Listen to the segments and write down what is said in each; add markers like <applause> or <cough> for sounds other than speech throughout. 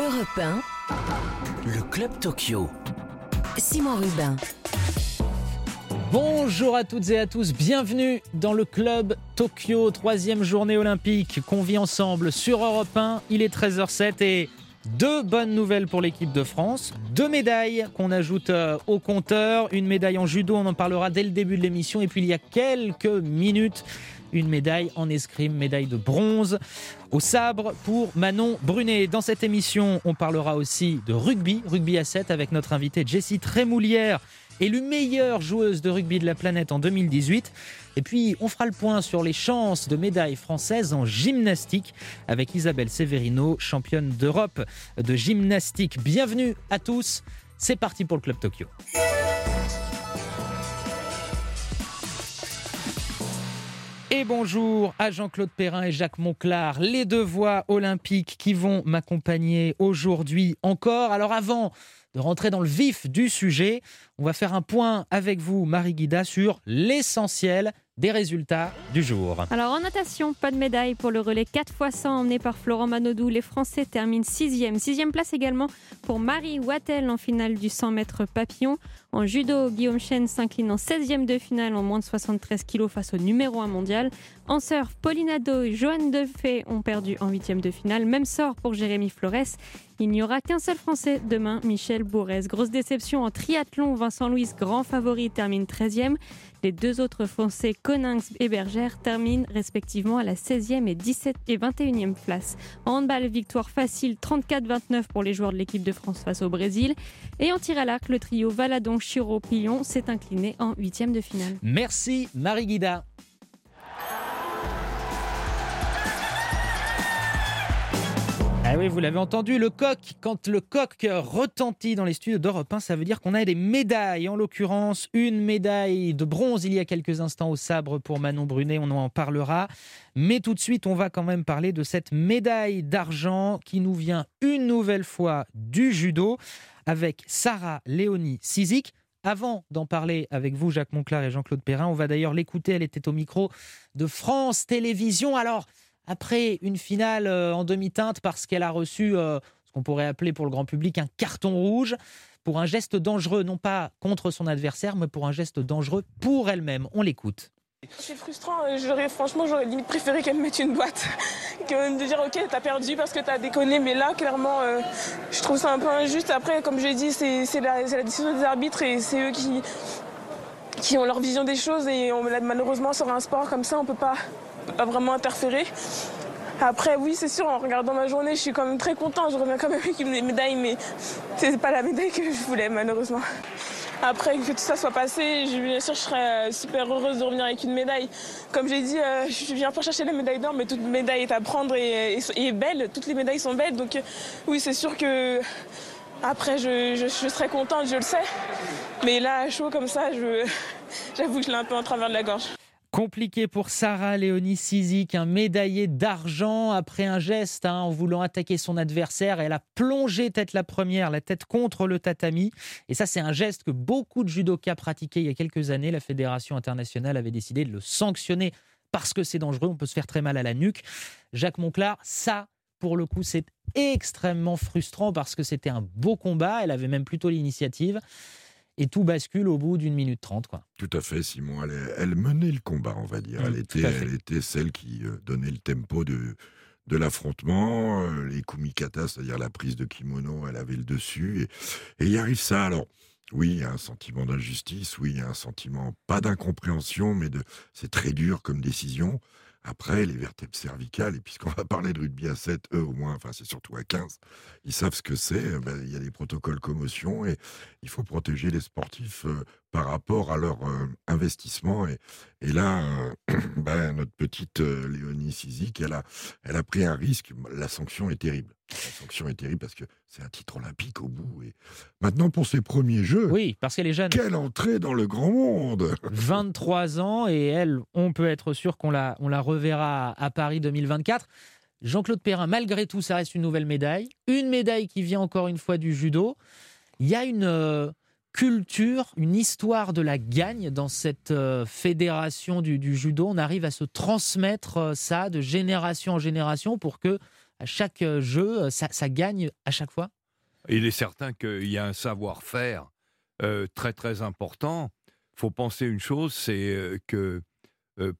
Europe 1, Le Club Tokyo. Simon Rubin. Bonjour à toutes et à tous, bienvenue dans le club Tokyo, troisième journée olympique qu'on vit ensemble sur Europe 1. Il est 13h07 et deux bonnes nouvelles pour l'équipe de France, deux médailles qu'on ajoute euh, au compteur, une médaille en judo, on en parlera dès le début de l'émission, et puis il y a quelques minutes, une médaille en escrime, médaille de bronze au sabre pour Manon Brunet. Dans cette émission, on parlera aussi de rugby, rugby à 7 avec notre invitée Jessie Trémoulière, élue meilleure joueuse de rugby de la planète en 2018. Et puis, on fera le point sur les chances de médailles françaises en gymnastique avec Isabelle Severino, championne d'Europe de gymnastique. Bienvenue à tous. C'est parti pour le Club Tokyo. Et bonjour à Jean-Claude Perrin et Jacques Monclar, les deux voix olympiques qui vont m'accompagner aujourd'hui encore. Alors avant de rentrer dans le vif du sujet, on va faire un point avec vous, Marie Guida, sur l'essentiel des résultats du jour. Alors en natation, pas de médaille pour le relais 4 x 100 emmené par Florent Manodou. Les Français terminent 6e. 6e place également pour Marie Wattel en finale du 100 mètres papillon. En judo, Guillaume Chen s'incline en 16e de finale en moins de 73 kg face au numéro 1 mondial. En surf, Pauline Ado et Joanne Defay ont perdu en 8e de finale. Même sort pour Jérémy Flores. Il n'y aura qu'un seul Français demain, Michel Bourrez. Grosse déception en triathlon, Vincent Louis, grand favori, termine 13e. Les deux autres Français, Coninx et Bergère, terminent respectivement à la 16e et 17 et 21e place. En handball, victoire facile 34-29 pour les joueurs de l'équipe de France face au Brésil. Et en tir à l'arc, le trio Valadon, Chiro, Pillon s'est incliné en huitième de finale. Merci Marie Guida. Ah oui, vous l'avez entendu, le coq, quand le coq retentit dans les studios d'Europe 1, ça veut dire qu'on a des médailles. En l'occurrence, une médaille de bronze il y a quelques instants au sabre pour Manon Brunet, on en parlera. Mais tout de suite, on va quand même parler de cette médaille d'argent qui nous vient une nouvelle fois du judo avec Sarah Léonie Sizik. Avant d'en parler avec vous, Jacques Monclar et Jean-Claude Perrin, on va d'ailleurs l'écouter. Elle était au micro de France Télévisions. Alors, après une finale euh, en demi-teinte parce qu'elle a reçu euh, ce qu'on pourrait appeler pour le grand public un carton rouge pour un geste dangereux, non pas contre son adversaire, mais pour un geste dangereux pour elle-même. On l'écoute. C'est frustrant, euh, franchement j'aurais limite préféré qu'elle me mette une boîte <laughs> que de dire ok t'as perdu parce que t'as déconné mais là clairement je trouve ça un peu injuste après comme j'ai dit c'est, la, décision des arbitres et c'est eux qui, ont leur vision des choses et on, malheureusement sur un sport comme ça on peut pas pas vraiment interférer. Après, oui, c'est sûr, en regardant ma journée, je suis quand même très content. Je reviens quand même avec une médaille, mais c'est pas la médaille que je voulais, malheureusement. Après que tout ça soit passé, bien sûr, je serais euh, super heureuse de revenir avec une médaille. Comme j'ai dit, euh, je viens pas chercher la médaille d'or, mais toute médaille est à prendre et, est belle. Toutes les médailles sont belles. Donc, euh, oui, c'est sûr que après, je, je, serais contente, je le sais. Mais là, chaud comme ça, <laughs> j'avoue que je l'ai un peu en travers de la gorge. Compliqué pour Sarah Léonie Sizik, un médaillé d'argent après un geste hein, en voulant attaquer son adversaire. Elle a plongé tête la première, la tête contre le tatami. Et ça, c'est un geste que beaucoup de judokas pratiquaient il y a quelques années. La Fédération internationale avait décidé de le sanctionner parce que c'est dangereux. On peut se faire très mal à la nuque. Jacques Monclar, ça, pour le coup, c'est extrêmement frustrant parce que c'était un beau combat. Elle avait même plutôt l'initiative et tout bascule au bout d'une minute trente. Quoi. Tout à fait, Simon. Elle, menait le combat, on va dire. elle, mmh, était, elle était celle qui euh, donnait le tempo de, de l'affrontement. Euh, les kumikata, c'est-à-dire la prise de kimono, elle avait le dessus. Et, et il arrive ça. Alors, oui, il y a un sentiment d'injustice, oui, il y a un sentiment, pas d'incompréhension, mais de c'est très dur comme décision. Après, les vertèbres cervicales, et puisqu'on va parler de rugby à 7, eux au moins, enfin c'est surtout à 15, ils savent ce que c'est. Euh, ben, il y a des protocoles commotion et il faut protéger les sportifs euh, par rapport à leur euh, investissement. Et, et là, <clears throat> ben, notre petite Léonie Sizik, elle a, elle a pris un risque. La sanction est terrible. La sanction est terrible parce que c'est un titre olympique au bout. Et maintenant, pour ses premiers jeux, oui, parce qu'elle est jeune. Quelle entrée dans le grand monde <laughs> 23 ans et elle, on peut être sûr qu'on la, on la reverra à Paris 2024. Jean-Claude Perrin, malgré tout, ça reste une nouvelle médaille. Une médaille qui vient encore une fois du judo. Il y a une euh, culture, une histoire de la gagne dans cette euh, fédération du, judo. On arrive à se transmettre euh, ça de génération en génération pour que à chaque jeu, ça, gagne à chaque fois Il est certain qu'il y a un savoir-faire très très important. Faut penser une chose, c'est que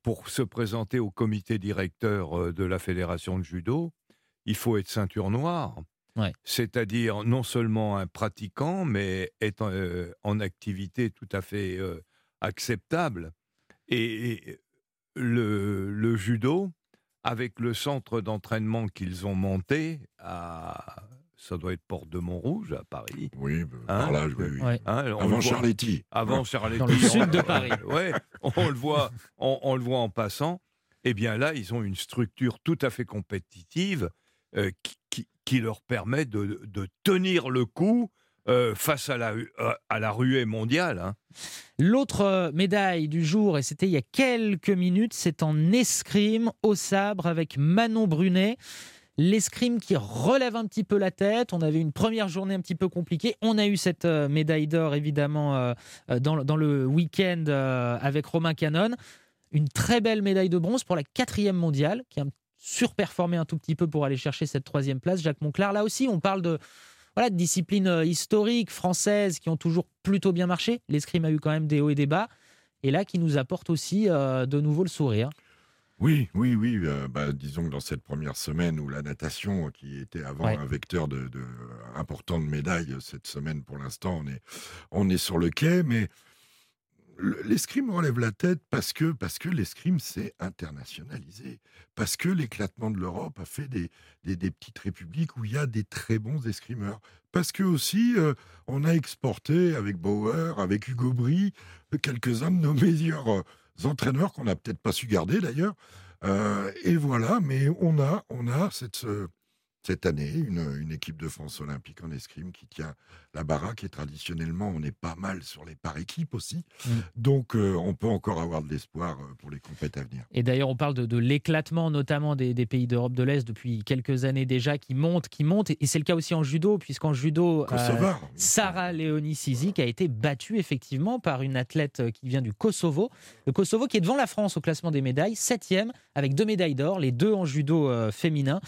pour se présenter au comité directeur de la fédération de judo, il faut être ceinture noire. C'est-à-dire non seulement un pratiquant, mais être en, activité tout à fait acceptable. Et, le, judo, avec le centre d'entraînement qu'ils ont monté à ça doit être Porte de Montrouge à Paris. Oui, bah, hein par là, oui. Hein, avant Charletti. Avant Charletti. Dans le sud de Paris. <laughs> ouais, on le voit, on, le voit en passant. Eh bien là, ils ont une structure tout à fait compétitive euh, qui, leur permet de, tenir le coup euh, face à la, euh, à la ruée mondiale. Hein. L'autre médaille du jour, et c'était il y a quelques minutes, c'est en escrime au sabre avec Manon Brunet. L'escrime qui relève un petit peu la tête. On avait une première journée un petit peu compliquée. On a eu cette euh, médaille d'or, évidemment, euh, euh, dans, le week-end avec Romain Canon. Une très belle médaille de bronze pour la quatrième mondiale, qui a surperformé un tout petit peu pour aller chercher cette troisième place. Jacques Monclar, là aussi, on parle de, voilà, de disciplines historiques françaises qui ont toujours plutôt bien marché. L'escrime a eu quand même des hauts et des bas. Et là, qui nous apporte aussi de nouveau le sourire. Oui, oui, oui. Euh, bah, disons que dans cette première semaine où la natation, qui était avant un vecteur de, important de médailles, cette semaine pour l'instant, on est, on est sur le quai, mais l'escrime relève la tête parce que, parce que l'escrime s'est internationalisé, parce que l'éclatement de l'Europe a fait des, des, petites républiques où il y a des très bons escrimeurs, parce que aussi euh, on a exporté avec Bauer, avec Hugo Brie, quelques-uns de nos <laughs> meilleurs euh, entraîneurs qu'on n'a peut-être pas su garder d'ailleurs. Euh, et voilà, mais on a, on a cette, cette année une, équipe de France olympique en escrime qui tient la baraque et traditionnellement on est pas mal sur les par équipes aussi. Mm. Donc euh, on peut encore avoir de l'espoir euh, pour les compètes à venir. Et d'ailleurs on parle de, l'éclatement notamment des, pays d'Europe de l'Est depuis quelques années déjà qui montent, qui montent. Et c'est le cas aussi en judo puisqu'en judo, euh, Sarah Léonie Sizik a été battue effectivement par une athlète qui vient du Kosovo. Le Kosovo qui est devant la France au classement des médailles, septième avec deux médailles d'or, les deux en judo féminin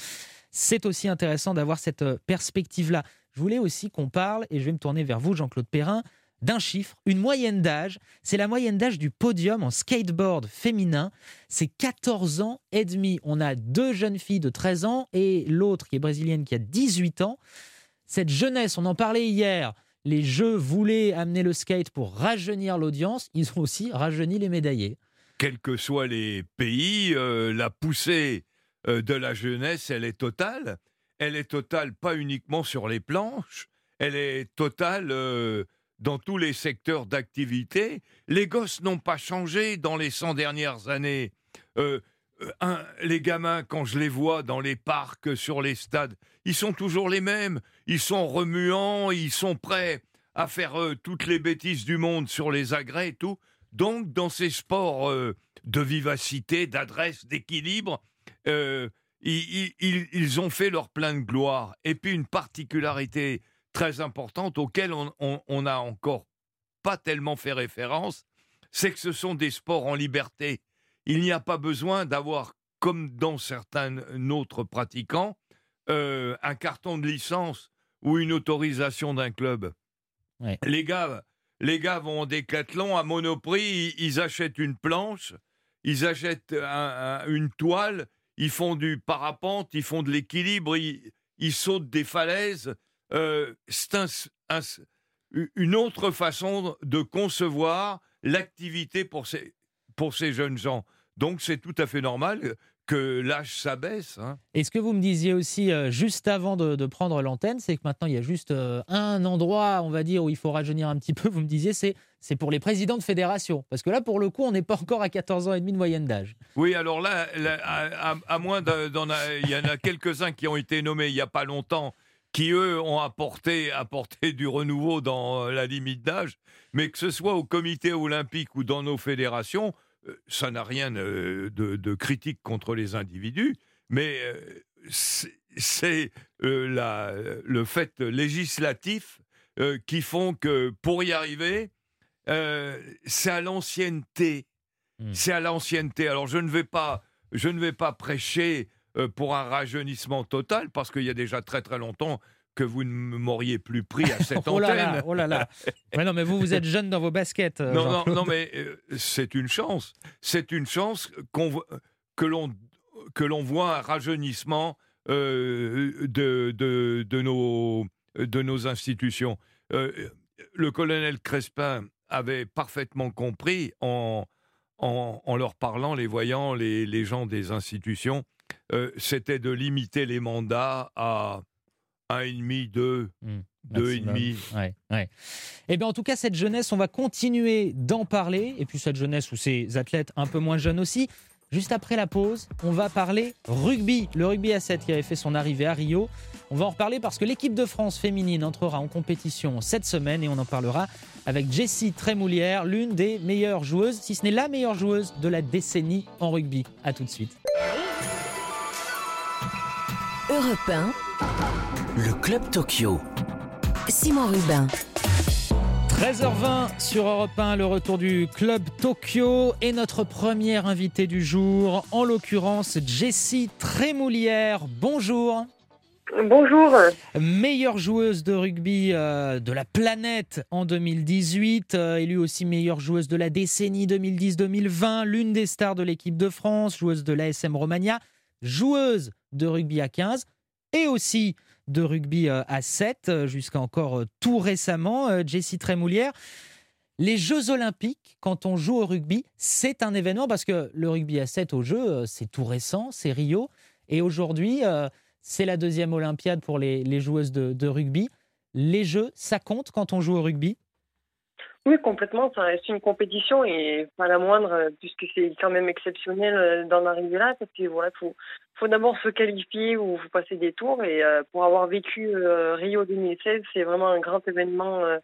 c'est aussi intéressant d'avoir cette euh, perspective-là. Je voulais aussi qu'on parle, et je vais me tourner vers vous, Jean-Claude Perrin, d'un chiffre, une moyenne d'âge. C'est la moyenne d'âge du podium en skateboard féminin. C'est 14 ans et demi. On a deux jeunes filles de 13 ans et l'autre qui est brésilienne qui a 18 ans. Cette jeunesse, on en parlait hier. Les Jeux voulaient amener le skate pour rajeunir l'audience. Ils ont aussi rajeuni les médaillés. Quels que soient les pays, euh, la poussée de la jeunesse, elle est totale. Elle est totale pas uniquement sur les planches, elle est totale euh, dans tous les secteurs d'activité. Les gosses n'ont pas changé dans les 100 dernières années. Euh, les gamins, quand je les vois dans les parcs, sur les stades, ils sont toujours les mêmes. Ils sont remuants, ils sont prêts à faire toutes les bêtises du monde sur les agrès et tout. Donc, dans ces sports de vivacité, d'adresse, d'équilibre, euh, ils, ont fait leur plein de gloire. Et puis une particularité très importante auquel on n'a encore pas tellement fait référence, c'est que ce sont des sports en liberté. Il n'y a pas besoin d'avoir, comme dans certains autres pratiquants, euh, un carton de licence ou une autorisation d'un club. Les gars, les gars vont au décathlon à Monoprix, ils, achètent une planche, ils achètent une toile, ils font du parapente, ils font de l'équilibre, ils, sautent des falaises. Euh, c'est une autre façon de concevoir l'activité pour ces, pour ces jeunes gens. Donc c'est tout à fait normal que l'âge s'abaisse. Hein. Et ce que vous me disiez aussi euh, juste avant de, prendre l'antenne, c'est que maintenant il y a juste euh, un endroit, on va dire, où il faut rajeunir un petit <laughs> peu. Vous me disiez, c'est c'est pour les présidents de fédération. Parce que là, pour le coup, on n'est pas encore à 14 ans et demi de moyenne d'âge. Oui, alors là, à, moins d'en il y en a quelques-uns qui ont été nommés il n'y a pas longtemps, qui eux ont apporté, apporté du renouveau dans euh, la limite d'âge, mais que ce soit au comité olympique ou dans nos fédérations, ça n'a rien euh, de, critique contre les individus, mais euh, c'est le fait législatif qui font que pour y arriver, c'est à l'ancienneté. Hmm. C'est à l'ancienneté. Alors je ne vais pas, je ne vais pas prêcher pour un rajeunissement total, parce qu'il y a déjà très très longtemps que vous ne m'auriez plus pris à <laughs> cette oh antenne. Là là, oh là là. mais non, mais vous, vous êtes jeune dans vos baskets. non, non, non, mais c'est une chance. C'est une chance qu'on que l'on que l'on voit un rajeunissement de, de, de, nos, de nos institutions. le colonel Crespin avait parfaitement compris en, en, leur parlant, les voyants, les, les gens des institutions, c'était de limiter les mandats à un et demi, deux, mmh, deux et demi. Ouais, ouais. Eh bien, en tout cas, cette jeunesse, on va continuer d'en parler. Et puis cette jeunesse ou ces athlètes un peu moins jeunes aussi. Juste après la pause, on va parler rugby, le rugby à 7 qui avait fait son arrivée à Rio. On va en reparler parce que l'équipe de France féminine entrera en compétition cette semaine et on en parlera avec Jessie Trémoulière, l'une des meilleures joueuses, si ce n'est la meilleure joueuse de la décennie en rugby. A tout de suite. Europe le Club Tokyo. Simon Rubin. 13h20 sur Europe 1, le retour du Club Tokyo et notre première invitée du jour, en l'occurrence Jessie Trémoulière. Bonjour. Bonjour. Meilleure joueuse de rugby euh, de la planète en 2018, euh, élue aussi meilleure joueuse de la décennie 2010-2020, l'une des stars de l'équipe de France, joueuse de l'ASM Romagna, joueuse de rugby à 15 et aussi de rugby euh, à 7 euh, jusqu'à encore euh, tout récemment. Jessie Trémoulière. Les Jeux Olympiques, quand on joue au rugby, c'est un événement parce que le rugby à 7 au jeu, c'est tout récent, c'est Rio. Et aujourd'hui, c'est la deuxième Olympiade pour les, joueuses de, rugby. Les Jeux, ça compte quand on joue au rugby? Oui, complètement. Ça reste une compétition et pas la moindre, puisque c'est quand même exceptionnel d'en arriver là, parce qu'il voilà, faut, faut d'abord se qualifier ou faut passer des tours. Et euh, pour avoir vécu euh, Rio 2016, c'est vraiment un grand événement euh,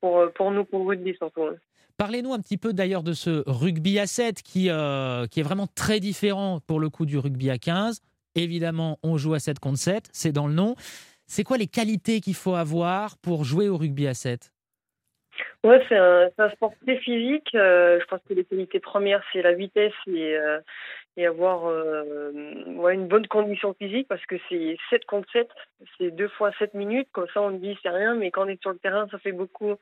pour, pour nous, pour rugby surtout. Hein. Parlez-nous un petit peu d'ailleurs de ce rugby à 7 qui, qui est vraiment très différent pour le coup du rugby à 15. Évidemment, on joue à 7 contre 7, c'est dans le nom. C'est quoi les qualités qu'il faut avoir pour jouer au rugby à 7 Ouais, c'est un, un, sport très physique. je pense que les qualités premières, c'est la vitesse et, et avoir euh, ouais, une bonne condition physique parce que c'est 7 contre 7, c'est deux fois 7 minutes. Comme ça, on dit c'est rien, mais quand on est sur le terrain, ça fait beaucoup.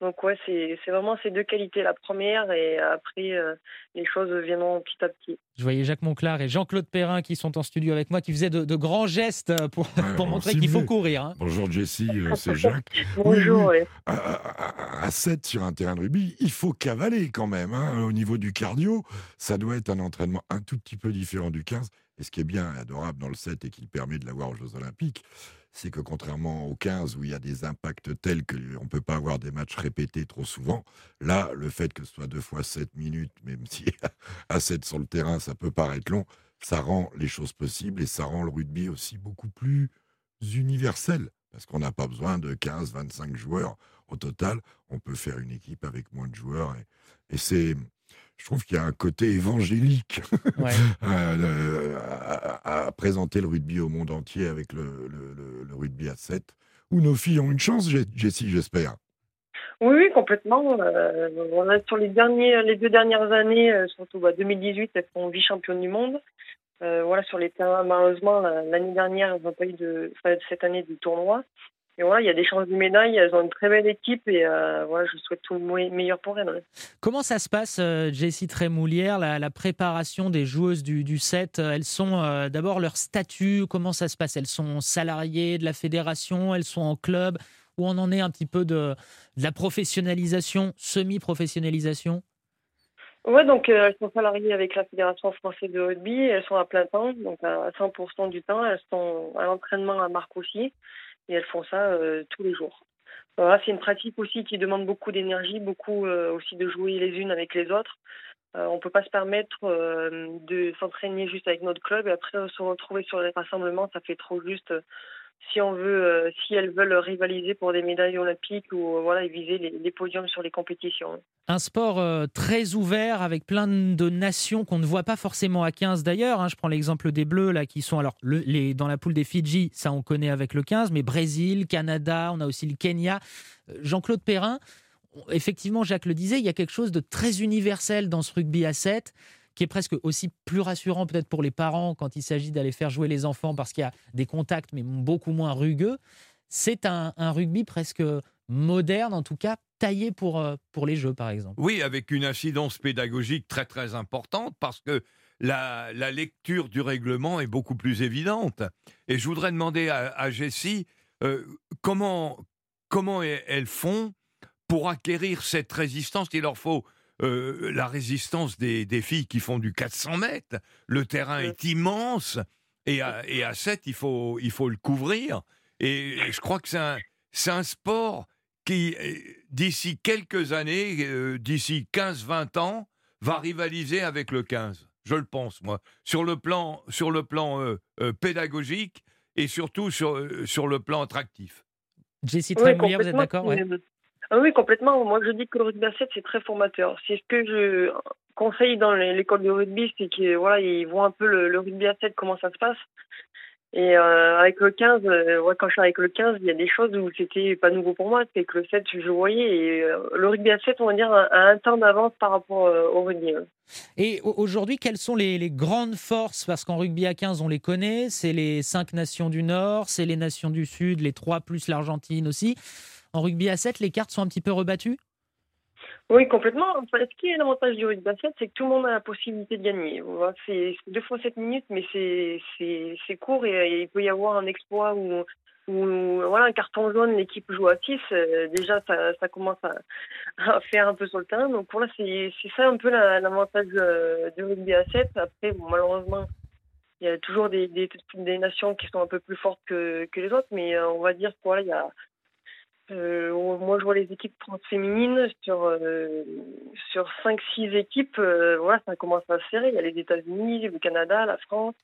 Donc ouais, c'est vraiment ces deux qualités, la première et après euh, les choses viendront petit à petit. Je voyais Jacques Monclar et Jean-Claude Perrin qui sont en studio avec moi, qui faisaient de, grands gestes pour, pour montrer qu'il faut courir. Hein. Bonjour Jessie, euh, <laughs> c'est Jacques. Bonjour. Oui, À, 7 sur un terrain de rugby, il faut cavaler quand même. Hein. Au niveau du cardio, ça doit être un entraînement un tout petit peu différent du 15. Et ce qui est bien adorable dans le 7 et qui permet de l'avoir aux Jeux Olympiques, c'est que contrairement au 15 où il y a des impacts tels qu'on ne peut pas avoir des matchs répétés trop souvent, là, le fait que ce soit deux fois 7 minutes, même <laughs> si à 7 sur le terrain, ça peut paraître long, ça rend les choses possibles et ça rend le rugby aussi beaucoup plus universel. Parce qu'on n'a pas besoin de 15, 25 joueurs au total. On peut faire une équipe avec moins de joueurs. et c'est je trouve qu'il y a un côté évangélique <laughs> euh, à, présenter le rugby au monde entier avec le, rugby à 7, où nos filles ont une chance, Jessie, j'espère. Oui, oui, complètement. Euh, sur les, derniers, les deux dernières années, euh, surtout 2018, bah, elles sont vice-championnes du monde. voilà, sur les terrains, malheureusement, l'année dernière, elles n'ont pas eu de, cette année du tournoi. Et voilà, il y a des chances de médaille. Elles ont une très belle équipe et euh, voilà, je souhaite tout le meilleur pour elles. Comment ça se passe, euh, Jessie Trémoulière, la, la, préparation des joueuses du, du 7 Elles sont euh, d'abord leur statut, comment ça se passe? Elles sont salariées de la fédération, elles sont en club Où on en est un petit peu de, de la professionnalisation, semi-professionnalisation? Ouais, donc elles sont salariées avec la Fédération française de rugby, elles sont à plein temps, donc à 100% du temps, elles sont à l'entraînement à Marc aussi et elles font ça euh, tous les jours. C'est une pratique aussi qui demande beaucoup d'énergie, beaucoup euh, aussi de jouer les unes avec les autres. Euh, on ne peut pas se permettre de s'entraîner juste avec notre club et après se retrouver sur les rassemblements, ça fait trop juste si on veut, euh, si elles veulent rivaliser pour des médailles olympiques ou euh, voilà, viser les, podiums sur les compétitions. Un sport euh, très ouvert avec plein de nations qu'on ne voit pas forcément à 15 d'ailleurs. Hein. Je prends l'exemple des Bleus là qui sont alors les, dans la poule des Fidji, ça on connaît avec le 15, mais Brésil, Canada, on a aussi le Kenya. Jean-Claude Perrin, effectivement, Jacques le disait, il y a quelque chose de très universel dans ce rugby à 7 qui est presque aussi plus rassurant peut-être pour les parents quand il s'agit d'aller faire jouer les enfants parce qu'il y a des contacts mais beaucoup moins rugueux. C'est un, rugby presque moderne, en tout cas taillé pour, euh, pour les jeux, par exemple. Oui, avec une incidence pédagogique très très importante parce que la, lecture du règlement est beaucoup plus évidente. Et je voudrais demander à, Jessie euh, comment, comment elles font pour acquérir cette résistance. Il leur faut euh, la résistance des, filles qui font du 400 mètres. Le terrain est immense et à, et à 7, il faut, il faut le couvrir. Et, je crois que c'est un, un, sport qui, euh, d'ici quelques années, euh, d'ici 15-20 ans, va rivaliser avec le 15. Je le pense, moi. Sur le plan, sur le plan pédagogique et surtout sur, sur le plan attractif. Jessie oui, vous êtes d'accord? Ah oui, complètement. Moi, je dis que le rugby à 7, c'est très formateur. C'est ce que je conseille dans l'école de rugby, c'est qu'ils voilà, voient un peu le, rugby à 7, comment ça se passe. Et euh, avec le 15, euh, quand je suis avec le 15, il y a des choses où c'était pas nouveau pour moi, c'est que le 7, je voyais. Et euh, le rugby à 7, on va dire, a, un temps d'avance par rapport au rugby. Et aujourd'hui, quelles sont les, les grandes forces? Parce qu'en rugby à 15, on les connaît. C'est les cinq nations du Nord, c'est les nations du Sud, les trois plus l'Argentine aussi. En rugby à 7, les cartes sont un petit peu rebattues? Oui, complètement. ce qui est l'avantage du rugby à 7, c'est que tout le monde a la possibilité de gagner. C'est deux fois 7 minutes, mais c'est court et, il peut y avoir un exploit où, voilà, un carton jaune, l'équipe joue à 6. Euh, déjà, ça, commence <laughs> à, faire un peu sur le terrain. Donc voilà, c'est ça un peu l'avantage euh, du rugby à 7. Après, malheureusement, il y a toujours des, des, nations qui sont un peu plus fortes que, que les autres, mais euh, on va dire qu'il il y a euh, moi, je vois les équipes féminines sur euh, sur cinq six équipes. Euh, voilà, ça commence à se serrer. Il y a les États-Unis, le Canada, la France,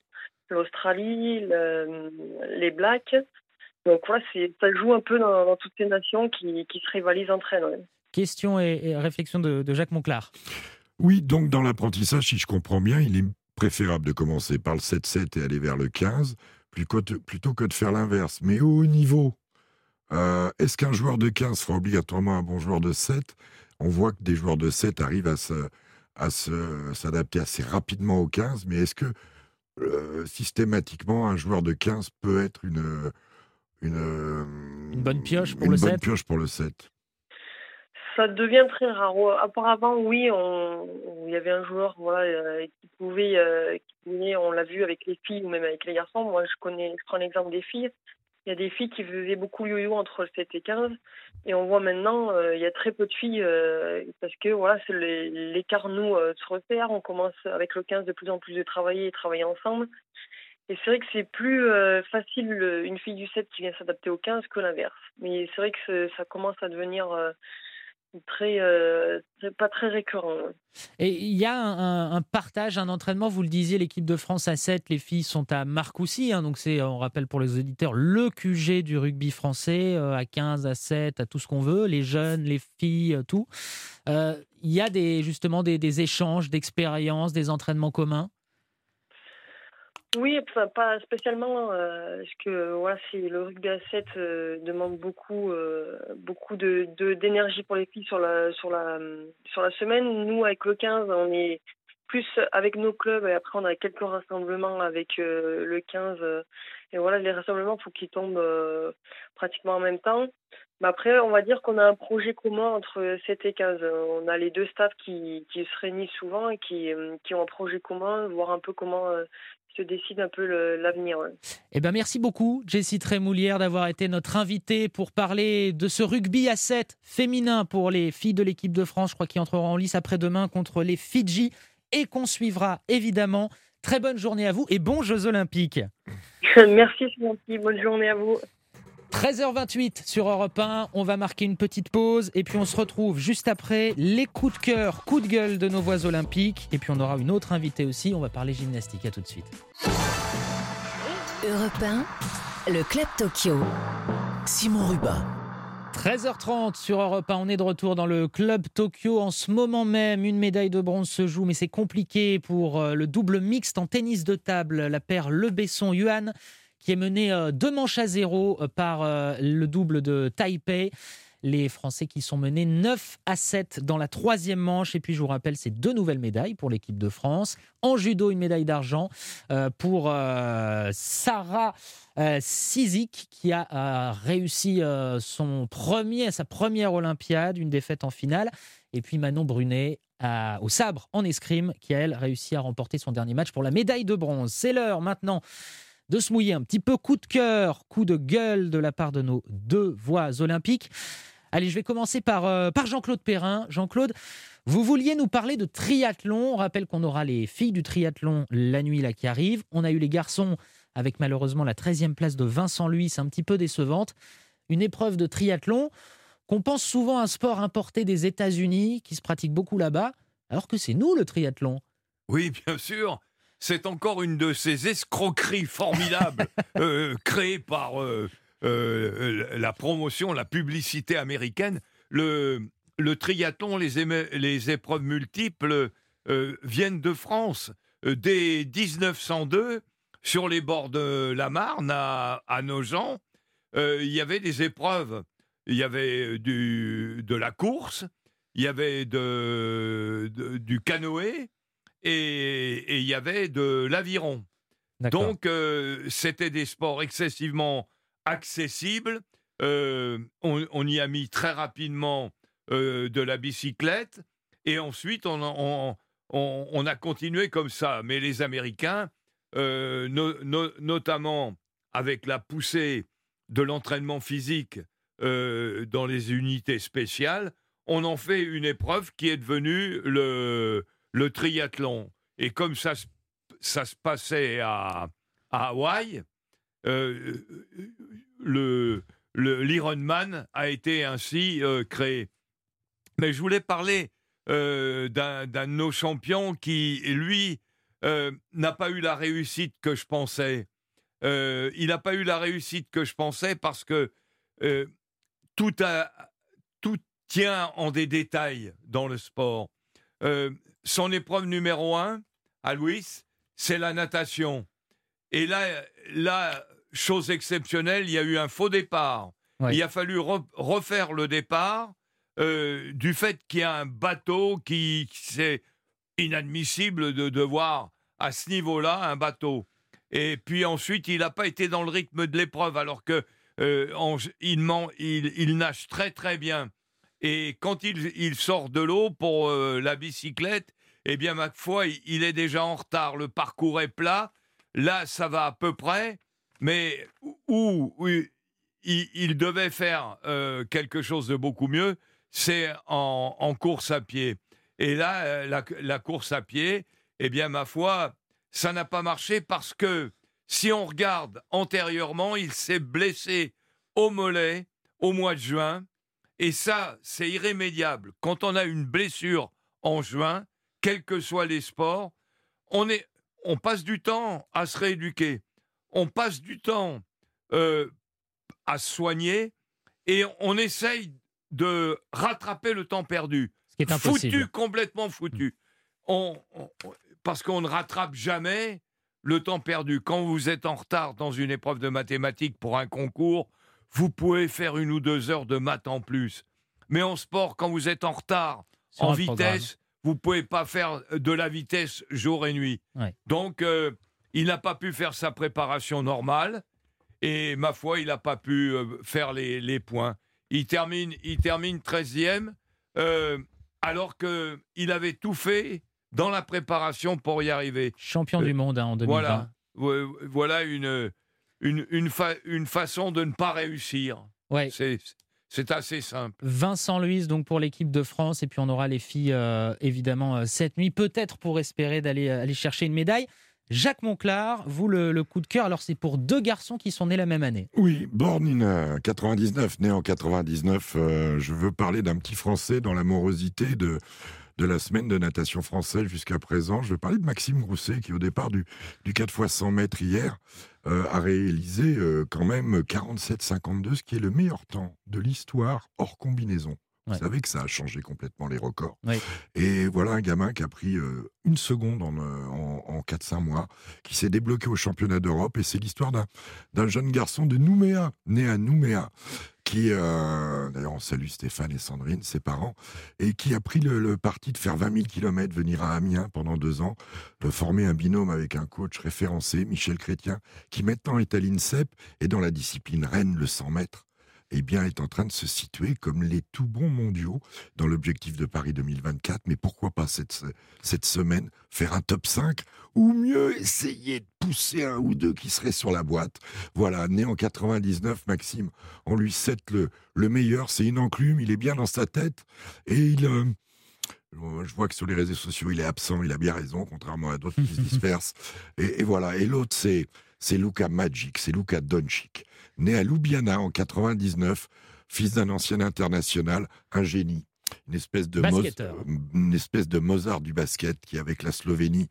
l'Australie, les Blacks. Donc voilà, c'est ça joue un peu dans, toutes ces nations qui, qui se rivalisent entre elles. Question et, réflexion de, de Jacques Monclar. Oui, donc dans l'apprentissage, si je comprends bien, il est préférable de commencer par le 7-7 et aller vers le 15 plutôt que de faire l'inverse. Mais au haut niveau, euh, est-ce qu'un joueur de 15 sera obligatoirement un bon joueur de 7 On voit que des joueurs de 7 arrivent à se, à s'adapter assez rapidement au 15, mais est-ce que euh, systématiquement un joueur de 15 peut être une, une, bonne pioche pour une le bonne 7 pioche pour le 7 ça devient très rare. Auparavant, oui, on, il y avait un joueur voilà, euh, qui, pouvait, qui on l'a vu avec les filles ou même avec les garçons. Moi, je connais, je prends l'exemple des filles. Il y a des filles qui faisaient beaucoup yo-yo entre 7 et 15. Et on voit maintenant, euh, il y a très peu de filles euh, parce que voilà, l'écart nous euh, se repère. On commence avec le 15 de plus en plus de travailler et travailler ensemble. Et c'est vrai que c'est plus facile une fille du 7 qui vient s'adapter au 15 que l'inverse. Mais c'est vrai que ça commence à devenir euh, pas très récurrent. Et il y a un, partage, un entraînement, vous le disiez, l'équipe de France à 7, les filles sont à Marcoussis, hein, donc c'est, on rappelle pour les auditeurs, le QG du rugby français, euh, à 15, à 7, à tout ce qu'on veut, les jeunes, les filles, euh, tout. Il y a des, justement des échanges d'expériences, des entraînements communs oui, enfin pas spécialement, euh, parce que voilà, c'est le rugby à 7 euh, demande beaucoup, euh, beaucoup de d'énergie pour les filles sur la sur la sur la semaine. Nous, avec le 15, on est plus avec nos clubs et après on a quelques rassemblements avec le 15. et voilà, les rassemblements, faut qu'ils tombent pratiquement en même temps. Mais après, on va dire qu'on a un projet commun entre 7 et 15. On a les deux staffs qui, qui se réunissent souvent et qui, qui ont un projet commun, voir un peu comment se décide un peu l'avenir. Eh ben merci beaucoup, Jessie Trémoulière, d'avoir été notre invitée pour parler de ce rugby à 7 féminin pour les filles de l'équipe de France, je crois, qui entrera en lice après-demain contre les Fidji et qu'on suivra évidemment. Très bonne journée à vous et bons Jeux Olympiques. <laughs> merci, c'est Bonne journée à vous. 13h28 sur Europe 1, on va marquer une petite pause et puis on se retrouve juste après les coups de cœur, coups de gueule de nos voix olympiques et puis on aura une autre invitée aussi, on va parler gymnastique, à tout de suite. Europe 1, le Club Tokyo. Simon Rubin. 13h30 sur Europe 1, on est de retour dans le Club Tokyo. En ce moment même, une médaille de bronze se joue, mais c'est compliqué pour euh, le double mixte en tennis de table. La paire Le Besson-Yuan qui est mené euh, deux manches à zéro euh, par euh, le double de Taipei. Les Français qui sont menés 9 à 7 dans la troisième manche. Et puis, je vous rappelle, c'est deux nouvelles médailles pour l'équipe de France. En judo, une médaille d'argent pour Sarah Sizik, qui a réussi son premier, sa première Olympiade, une défaite en finale. Et puis Manon Brunet au sabre en escrime, qui a, elle, réussi à remporter son dernier match pour la médaille de bronze. C'est l'heure maintenant de se mouiller un petit peu coup de cœur, coup de gueule de la part de nos deux voix olympiques. Allez, je vais commencer par, euh, par Jean-Claude Perrin. Jean-Claude, vous vouliez nous parler de triathlon. On rappelle qu'on aura les filles du triathlon la nuit là qui arrive. On a eu les garçons avec malheureusement la 13e place de Vincent Louis, c'est un petit peu décevante. Une épreuve de triathlon qu'on pense souvent un sport importé des États-Unis qui se pratique beaucoup là-bas, alors que c'est nous le triathlon. Oui, bien sûr c'est encore une de ces escroqueries formidables <laughs> euh, créées par euh, euh, la promotion, la publicité américaine. Le, le triathlon, les, les épreuves multiples viennent de France. Dès 1902, sur les bords de la Marne, à, à Nogent, il y avait des épreuves. Il y avait du, de la course, il y avait de, du canoë, et il y avait de l'aviron. Donc, euh, c'était des sports excessivement accessibles. Euh, on, y a mis très rapidement euh, de la bicyclette. Et ensuite, on, on, a continué comme ça. Mais les Américains, notamment avec la poussée de l'entraînement physique dans les unités spéciales, on en fait une épreuve qui est devenue le, le triathlon. Et comme ça, ça se passait à, Hawaï, euh, le l'Ironman a été ainsi euh, créé. Mais je voulais parler euh, d'un de nos champions qui, lui, n'a pas eu la réussite que je pensais. il n'a pas eu la réussite que je pensais parce que tout, a, tout tient en des détails dans le sport son épreuve numéro un, à Louis, c'est la natation. Et là, là, chose exceptionnelle, il y a eu un faux départ. Il a fallu refaire le départ euh, du fait qu'il y a un bateau qui, c'est inadmissible de devoir à ce niveau-là un bateau. Et puis ensuite, il n'a pas été dans le rythme de l'épreuve, alors que euh, il, il, nage très très bien. Et quand il, sort de l'eau pour euh, la bicyclette, eh bien, ma foi, il est déjà en retard. Le parcours est plat. Là, ça va à peu près. Mais où, il, devait faire euh, quelque chose de beaucoup mieux, c'est en, course à pied. Et là, euh, la, course à pied, eh bien, ma foi, ça n'a pas marché parce que si on regarde antérieurement, il s'est blessé au mollet au mois de juin. Et ça, c'est irrémédiable. Quand on a une blessure en juin, quels que soient les sports, on, est, on passe du temps à se rééduquer, on passe du temps euh, à se soigner et on essaye de rattraper le temps perdu. Ce qui est impossible. Foutu, complètement foutu. On, parce qu'on ne rattrape jamais le temps perdu. Quand vous êtes en retard dans une épreuve de mathématiques pour un concours, vous pouvez faire une ou deux heures de maths en plus. Mais en sport, quand vous êtes en retard, en vitesse, vous pouvez pas faire de la vitesse jour et nuit. Donc, euh, il n'a pas pu faire sa préparation normale et ma foi, il n'a pas pu euh, faire les, points. Il termine, il termine 13e euh, alors qu'il avait tout fait dans la préparation pour y arriver. Champion du monde hein, en 2020. Voilà, voilà une, une, une, une, façon de ne pas réussir. Ouais. C'est c'est assez simple. Vincent Louise, donc pour l'équipe de France, et puis on aura les filles euh, évidemment euh, cette nuit, peut-être pour espérer d'aller euh, aller chercher une médaille. Jacques Monclar, vous le, coup de cœur, alors c'est pour deux garçons qui sont nés la même année. Oui, born in 99, né en 99, je veux parler d'un petit Français dans l'amorosité de, de la semaine de natation française jusqu'à présent. Je vais parler de Maxime Grousset, qui au départ du, du 4 x 100 mètres hier euh, a réalisé euh, quand même 47-52, ce qui est le meilleur temps de l'histoire hors combinaison. Vous savez que ça a changé complètement les records. Et voilà un gamin qui a pris euh, une seconde en, en, en 4-5 mois, qui s'est débloqué au championnat d'Europe. Et c'est l'histoire d'un jeune garçon de Nouméa, né à Nouméa, qui, d'ailleurs, on salue Stéphane et Sandrine, ses parents, et qui a pris le, parti de faire 20 000 km, venir à Amiens pendant deux ans, de former un binôme avec un coach référencé, Michel Chrétien, qui maintenant est à l'INSEP et dans la discipline Rennes, le 100 mètres eh bien, est en train de se situer comme les tout bons mondiaux dans l'objectif de Paris 2024. Mais pourquoi pas cette, cette semaine faire un top 5 ou mieux essayer de pousser un ou deux qui seraient sur la boîte? Voilà, né en 99, Maxime, on lui cède le, le meilleur, c'est une enclume, il est bien dans sa tête et il... Euh, je vois que sur les réseaux sociaux, il est absent, il a bien raison, contrairement à d'autres qui se <laughs> dispersent. Et, et voilà. Et l'autre, c'est, c'est Luca Magic, c'est Luca Doncic. Né à Ljubljana en 99, fils d'un ancien international, un génie une espèce de une espèce de Mozart du basket qui avec la Slovénie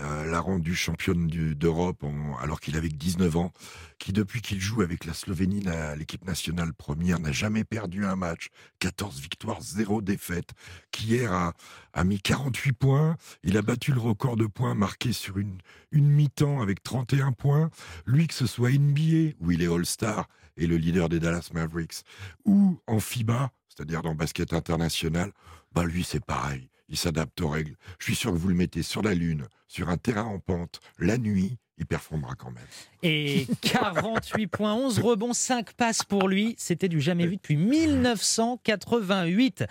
euh, l'a rendu championne d'Europe alors qu'il avait 19 ans qui depuis qu'il joue avec la Slovénie l'équipe nationale première n'a jamais perdu un match. 14 victoires 0 défaites qui hier a, a mis 48 points. Il a battu le record de points marqué sur une une mi-temps avec 31 points. Lui que ce soit NBA où il est All-Star et le leader des Dallas Mavericks ou en FIBA c'est-à-dire dans le basket international, bah lui c'est pareil, il s'adapte aux règles. Je suis sûr que vous le mettez sur la lune, sur un terrain en pente, la nuit, il performera quand même. Et 48 points, 11 rebonds, 5 passes pour lui, c'était du jamais vu depuis 1988.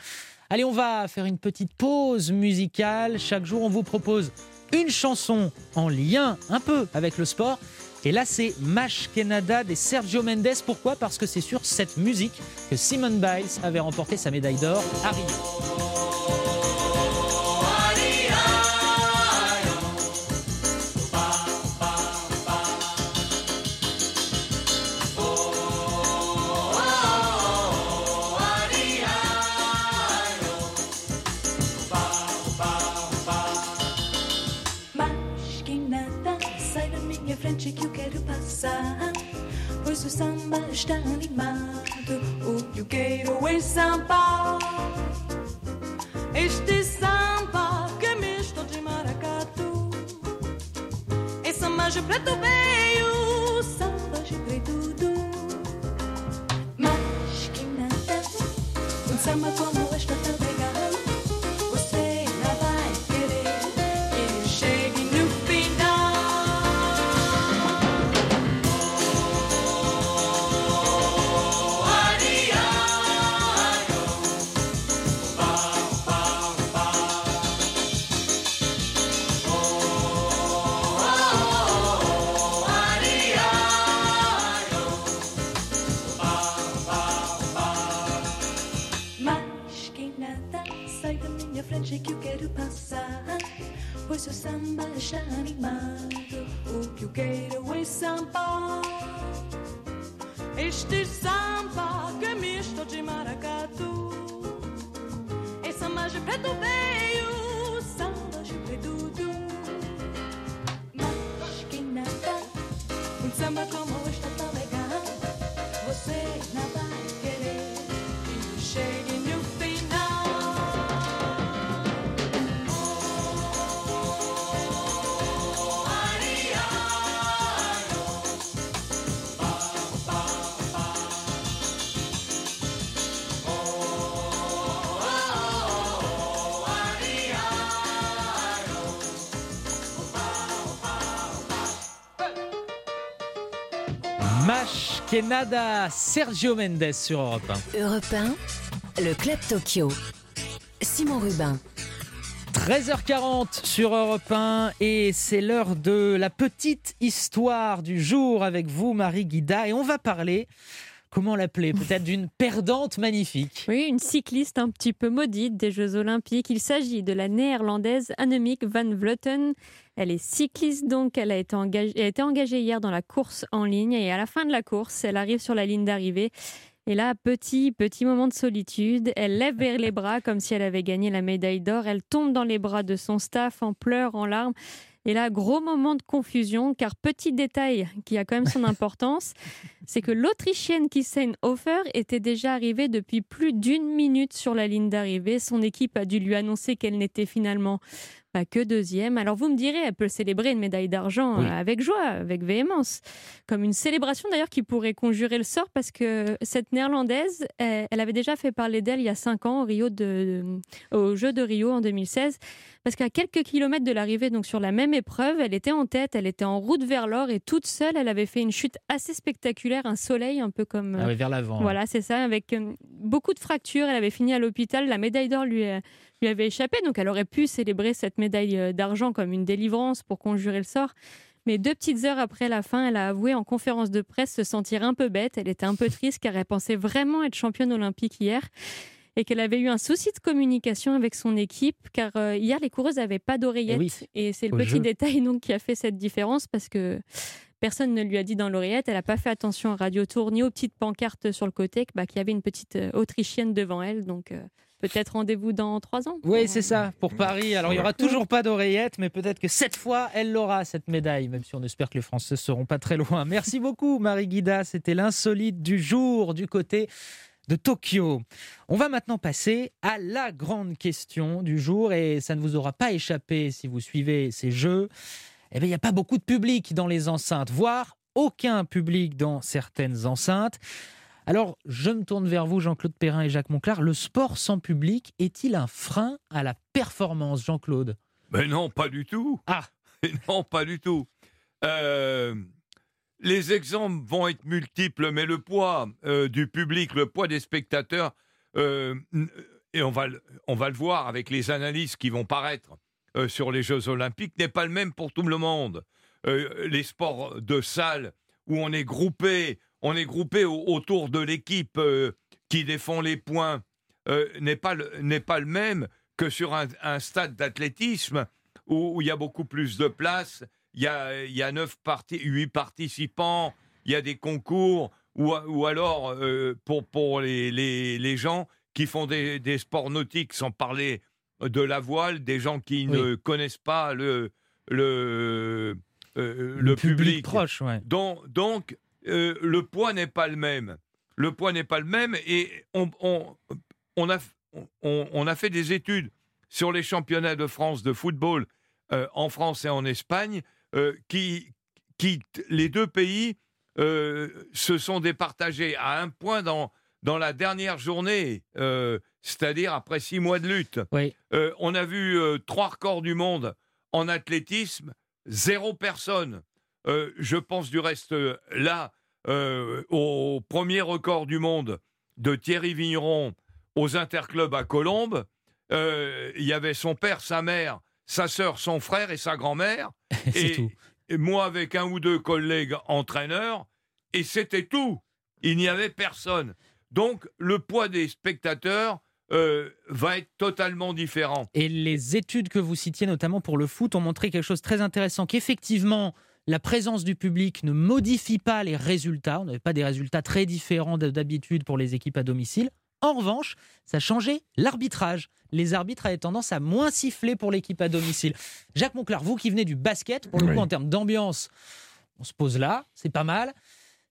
Allez, on va faire une petite pause musicale. Chaque jour, on vous propose une chanson en lien un peu avec le sport. Et là, c'est Mash Canada des Sergio Mendes. Pourquoi? Parce que c'est sur cette musique que Simon Biles avait remporté sa médaille d'or à Rio. O samba está animado. O que eu quero é samba. Este samba que é misto de maracatu. É samba de preto veio, samba de preto. Mas que nada, um samba como está mind. O que eu quero é sambar. Kenada, Sergio Mendes sur Europe 1. Europe 1, le Club Tokyo. Simon Rubin. 13h40 sur Europe 1 et c'est l'heure de la petite histoire du jour avec vous Marie Guida et on va parler comment l'appeler? Peut-être d'une perdante magnifique. Oui, une cycliste un petit peu maudite des Jeux Olympiques. Il s'agit de la néerlandaise Annemiek van Vleuten. Elle est cycliste donc, elle a, été engagée, elle a été engagée hier dans la course en ligne et à la fin de la course, elle arrive sur la ligne d'arrivée. Et là, petit, petit moment de solitude, elle lève vers les bras comme si elle avait gagné la médaille d'or. Elle tombe dans les bras de son staff en pleurs, en larmes. Et là, gros moment de confusion, car petit détail qui a quand même son <laughs> importance, c'est que l'Autrichienne Kissen Hofer était déjà arrivée depuis plus d'une minute sur la ligne d'arrivée. Son équipe a dû lui annoncer qu'elle n'était finalement bah, que deuxième. Alors vous me direz, elle peut célébrer une médaille d'argent Oui. euh, avec joie, avec véhémence, comme une célébration d'ailleurs qui pourrait conjurer le sort parce que cette néerlandaise, elle, elle avait déjà fait parler d'elle il y a cinq ans au Rio de, au Jeu de Rio en 2016, parce qu'à quelques kilomètres de l'arrivée, donc sur la même épreuve, elle était en tête, elle était en route vers l'or et toute seule, elle avait fait une chute assez spectaculaire, un soleil un peu comme Ah oui, vers l'avant. voilà, c'est ça, avec euh, beaucoup de fractures. Elle avait fini à l'hôpital. La médaille d'or lui, euh, lui avait échappé, donc elle aurait pu célébrer cette médaille euh, d'argent comme une délivrance pour conjurer le sort. Mais deux petites heures après la fin, elle a avoué en conférence de presse se sentir un peu bête. Elle était un peu triste car elle pensait vraiment être championne olympique hier et qu'elle avait eu un souci de communication avec son équipe car euh, hier les coureuses n'avaient pas d'oreillettes oui, et c'est le petit jeu. détail donc qui a fait cette différence parce que personne ne lui a dit dans l'oreillette, elle n'a pas fait attention au radio tour ni aux petites pancartes sur le côté bah, qu'il y avait une petite euh, autrichienne devant elle donc euh, peut-être rendez-vous dans trois ans. Oui, c'est euh, ça, pour Paris. Alors, il n'y aura toujours pas d'oreillette, mais peut-être que cette fois, elle l'aura, cette médaille, même si on espère que les Français ne seront pas très loin. Merci beaucoup, Marie Guida. C'était l'insolite du jour du côté de Tokyo. On va maintenant passer à la grande question du jour, et ça ne vous aura pas échappé si vous suivez ces jeux. Eh bien, il n'y a pas beaucoup de public dans les enceintes, voire aucun public dans certaines enceintes. Alors, je me tourne vers vous, Jean-Claude Perrin et Jacques Monclar. Le sport sans public est-il un frein à la performance, Jean-Claude? Mais non, pas du tout. Ah. <laughs> Non, pas du tout. Euh, les exemples vont être multiples, mais le poids euh, du public, le poids des spectateurs, euh, et on va, le- on va le voir avec les analyses qui vont paraître sur les Jeux Olympiques, n'est pas le même pour tout le monde. Les sports de salle où on est groupé, on est groupé au- autour de l'équipe euh, qui défend les points, euh, n'est pas, le- pas le même que sur un, un stade d'athlétisme où où il y a beaucoup plus de place, il y a, il y a neuf parti- huit participants, il y a des concours, ou, ou alors euh, pour, pour les, les, les gens qui font des, des sports nautiques, sans parler de la voile, des gens qui ne connaissent pas le, le, euh, le, public. proche, ouais. Donc, donc euh, le poids n'est pas le même. Le poids n'est pas le même et on, on, on a, on, on a fait des études sur les championnats de France de football euh, en France et en Espagne euh, qui, qui, les deux pays se sont départagés à un point dans, dans la dernière journée, c'est-à-dire après six mois de lutte. Oui. On a vu trois records du monde en athlétisme, zéro personne. Euh, je pense du reste euh, là euh, au premier record du monde de Thierry Vigneron aux interclubs à Colombes. Euh, Il y avait son père, sa mère, sa sœur, son frère et sa grand-mère. <laughs> Et, tout. et moi avec un ou deux collègues entraîneurs. Et c'était tout. Il n'y avait personne. Donc le poids des spectateurs euh, va être totalement différent. Et les études que vous citiez, notamment pour le foot, ont montré quelque chose de très intéressant, qu'effectivement, la présence du public ne modifie pas les résultats. On n'avait pas des résultats très différents de- d'habitude pour les équipes à domicile. En revanche, ça changeait l'arbitrage. Les arbitres avaient tendance à moins siffler pour l'équipe à domicile. Jacques Monclar, vous qui venez du basket, pour le Oui. coup, en termes d'ambiance, on se pose là, c'est pas mal.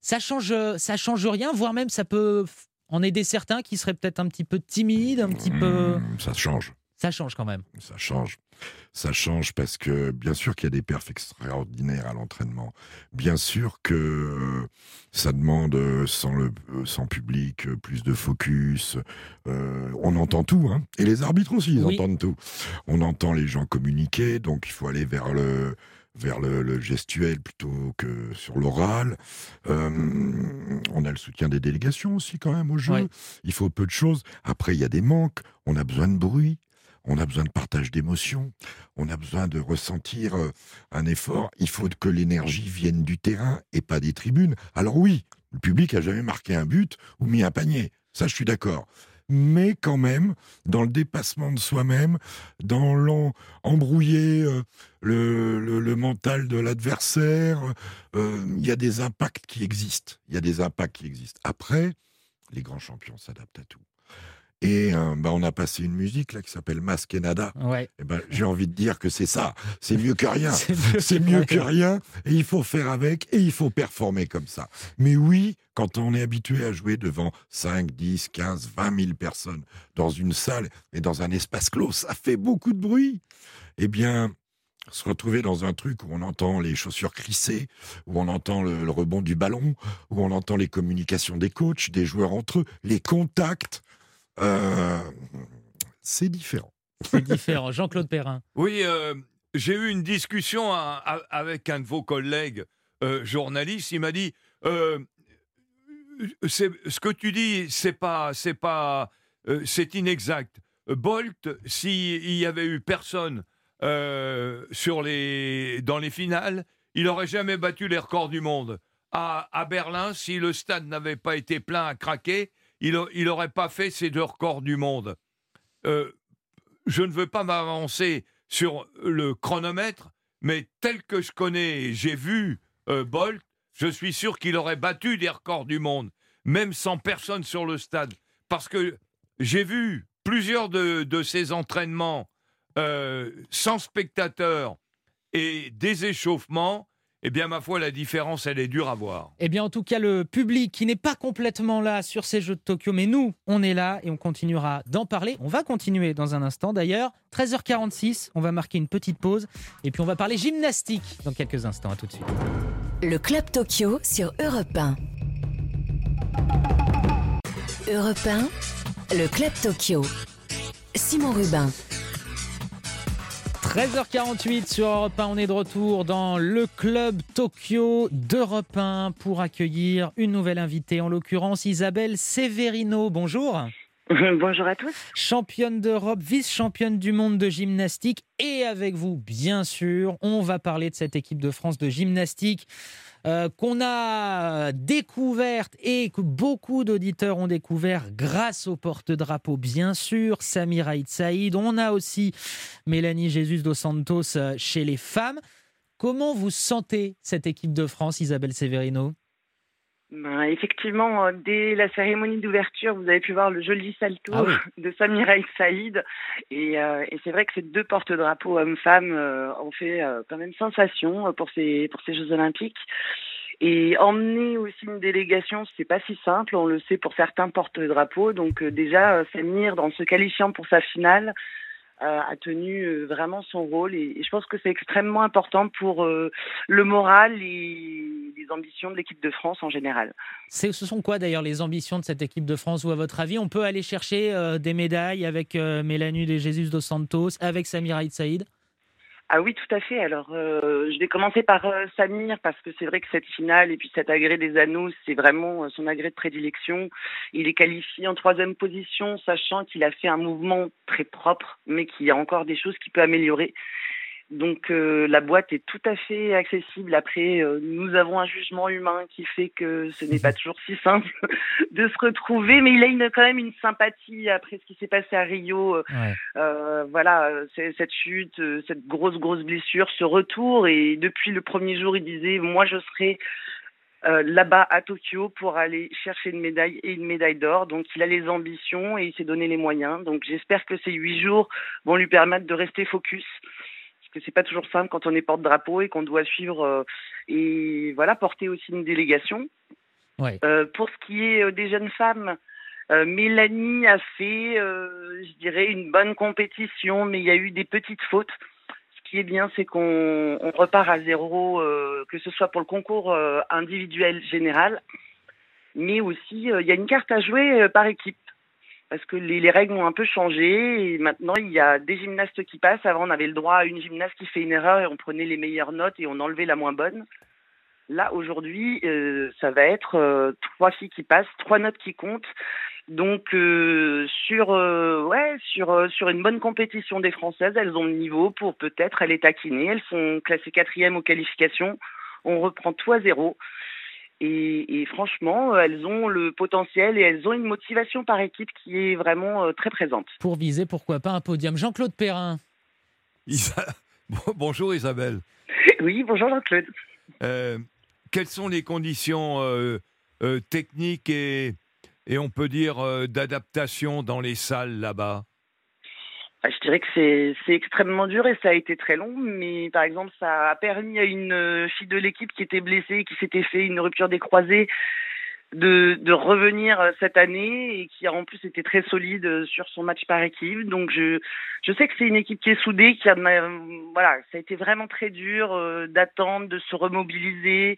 Ça change, ça change rien, voire même ça peut en aider certains qui seraient peut-être un petit peu timides, un petit peu. Mmh, Ça change. Ça change quand même. Ça change. Ça change parce que bien sûr qu'il y a des perfs extraordinaires à l'entraînement. Bien sûr que euh, ça demande euh, sans le euh, sans public plus de focus. Euh, on entend tout, hein. Et les arbitres aussi, ils Oui. entendent tout. On entend les gens communiquer, donc il faut aller vers le vers le, le gestuel plutôt que sur l'oral. Euh, on a le soutien des délégations aussi quand même au jeu. Ouais. Il faut peu de choses. Après, il y a des manques. On a besoin de bruit. On a besoin de partage d'émotions. On a besoin de ressentir euh, un effort. Il faut que l'énergie vienne du terrain et pas des tribunes. Alors oui, le public a jamais marqué un but ou mis un panier. Ça, je suis d'accord. Mais quand même, dans le dépassement de soi-même, dans l'embrouiller euh, le, mental de l'adversaire, euh, il y a des impacts qui existent. Il y a des impacts qui existent. Après, les grands champions s'adaptent à tout. Et euh, bah, on a passé une musique là qui s'appelle Maskenada. Ouais. Et ben, j'ai envie de dire que c'est ça. C'est mieux que rien. <laughs> C'est mieux que mieux rien. que rien. Et il faut faire avec et il faut performer comme ça. Mais oui, quand on est habitué à jouer devant 5, 10, 15, 20 000 personnes dans une salle et dans un espace clos, ça fait beaucoup de bruit. Eh bien, se retrouver dans un truc où on entend les chaussures crisser, où on entend le, le rebond du ballon, où on entend les communications des coachs, des joueurs entre eux, les contacts, c'est différent. C'est différent. Jean-Claude Perrin. Oui, euh, j'ai eu une discussion à- à- avec un de vos collègues euh, journalistes. Il m'a dit euh, c'est- ce que tu dis, c'est pas, c'est pas, euh, c'est inexact. Bolt, s'il y avait eu personne euh, sur les, dans les finales, il n'aurait jamais battu les records du monde. À, à Berlin, si le stade n'avait pas été plein à craquer, il n'aurait pas fait ces deux records du monde. Euh, je ne veux pas m'avancer sur le chronomètre, mais tel que je connais, et j'ai vu euh, Bolt, je suis sûr qu'il aurait battu des records du monde, même sans personne sur le stade. Parce que j'ai vu plusieurs de, ces entraînements euh, sans spectateurs et des échauffements. Eh bien, ma foi, la différence, elle est dure à voir. Eh bien, en tout cas, le public qui n'est pas complètement là sur ces Jeux de Tokyo, mais nous, on est là et on continuera d'en parler. On va continuer dans un instant d'ailleurs. 13h46, on va marquer une petite pause et puis on va parler gymnastique dans quelques instants. À tout de suite. Le Club Tokyo sur Europe 1. Europe 1, le Club Tokyo. Simon Rubin. 13h48 sur Europe 1, on est de retour dans le club Tokyo d'Europe 1 pour accueillir une nouvelle invitée, en l'occurrence Isabelle Severino. Bonjour. <laughs> Bonjour à tous. Championne d'Europe, vice-championne du monde de gymnastique. Et avec vous, bien sûr, on va parler de cette équipe de France de gymnastique euh, qu'on a découverte et que beaucoup d'auditeurs ont découvert grâce au porte-drapeau, bien sûr, Samir Aït Saïd. On a aussi Mélanie Jesus dos Santos euh, chez les femmes. Comment vous sentez cette équipe de France, Isabelle Severino? Ben, effectivement, euh, dès la cérémonie d'ouverture, vous avez pu voir le joli salto Ah oui. <laughs> de Samir El Saïd. Et, euh, et c'est vrai que ces deux porte-drapeaux hommes-femmes euh, ont fait euh, quand même sensation euh, pour ces, pour ces Jeux Olympiques. Et emmener aussi une délégation, c'est pas si simple, on le sait pour certains porte-drapeaux. Donc euh, déjà, Samir, en se qualifiant pour sa finale, a tenu euh, vraiment son rôle. Et, je pense que c'est extrêmement important pour euh, le moral et les ambitions de l'équipe de France en général. Ce sont quoi d'ailleurs les ambitions de cette équipe de France ou à votre avis on peut aller chercher euh, des médailles avec euh, Mélanie de Jesus dos Santos, avec Samir Aït Saïd? Ah oui, tout à fait. Alors, euh, je vais commencer par euh, Samir parce que c'est vrai que cette finale et puis cet agrès des anneaux, c'est vraiment euh, son agrès de prédilection. Il est qualifié en troisième position, sachant qu'il a fait un mouvement très propre, mais qu'il y a encore des choses qu'il peut améliorer. Donc euh, la boîte est tout à fait accessible. Après, euh, nous avons un jugement humain qui fait que ce n'est <laughs> pas toujours si simple <laughs> de se retrouver, mais il a une, quand même une sympathie après ce qui s'est passé à Rio. Euh, Ouais. euh, voilà, cette chute, cette grosse, grosse blessure, ce retour. Et depuis le premier jour, il disait, moi, je serai euh, là-bas à Tokyo pour aller chercher une médaille et une médaille d'or. Donc, il a les ambitions et il s'est donné les moyens. Donc, j'espère que ces huit jours vont lui permettre de rester focus. Que c'est pas toujours simple quand on est porte-drapeau et qu'on doit suivre euh, et voilà porter aussi une délégation. Ouais. Euh, pour ce qui est euh, des jeunes femmes, euh, Mélanie a fait, euh, je dirais, une bonne compétition, mais il y a eu des petites fautes. Ce qui est bien, c'est qu'on on repart à zéro, euh, que ce soit pour le concours individuel général, mais aussi il y a une carte à jouer par équipe. Parce que les, les règles ont un peu changé maintenant il y a des gymnastes qui passent. Avant on avait le droit à une gymnaste qui fait une erreur et on prenait les meilleures notes et on enlevait la moins bonne. Là aujourd'hui, euh, ça va être euh, trois filles qui passent, trois notes qui comptent. Donc euh, sur ouais sur sur une bonne compétition des Françaises, elles ont le niveau pour peut-être aller taquiner. Elles sont classées quatrième aux qualifications. On reprend tout à zéro. Et, et franchement, euh, elles ont le potentiel et elles ont une motivation par équipe qui est vraiment euh, très présente. Pour viser, pourquoi pas un podium. Jean-Claude Perrin. Isa- <laughs> Bonjour Isabelle. <laughs> Oui, bonjour Jean-Claude. Euh, quelles sont les conditions euh, euh, techniques et et on peut dire euh, d'adaptation dans les salles là-bas? Je dirais que c'est extrêmement dur et ça a été très long, mais par exemple, ça a permis à une euh, fille de l'équipe qui était blessée, qui s'était fait une rupture des croisés, de, de, revenir euh, cette année et qui en plus été très solide euh, sur son match par équipe. Donc je, je sais que c'est une équipe qui est soudée, qui a voilà, ça a été vraiment très dur d'attendre, de se remobiliser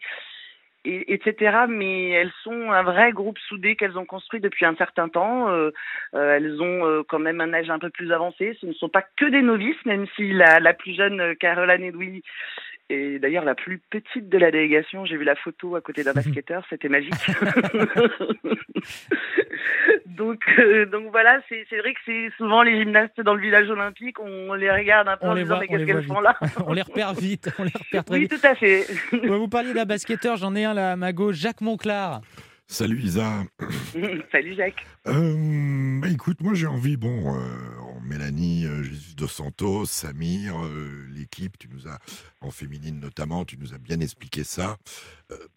etc. Mais elles sont un vrai groupe soudé qu'elles ont construit depuis un certain temps. Euh, euh, elles ont euh, quand même un âge un peu plus avancé. Ce ne sont pas que des novices, même si la, la plus jeune, Caroline Edoui, et d'ailleurs, la plus petite de la délégation, j'ai vu la photo à côté d'un <laughs> basketteur, c'était magique. <laughs> donc, euh, donc voilà, c'est vrai que c'est souvent les gymnastes dans le village olympique, on les regarde un peu on en disant mais qu'est-ce qu'elles font là <laughs> On les repère vite, on les repère très oui, vite. Oui, tout à fait. vous parliez d'un basketteur, j'en ai un là à ma gauche, Jacques Monclar. Salut Isa. Salut Jacques. Euh, bah écoute, moi j'ai envie, bon, euh, Mélanie, euh, Jésus Dos Santos, Samir, l'équipe, tu nous as, en féminine notamment, tu nous as bien expliqué ça.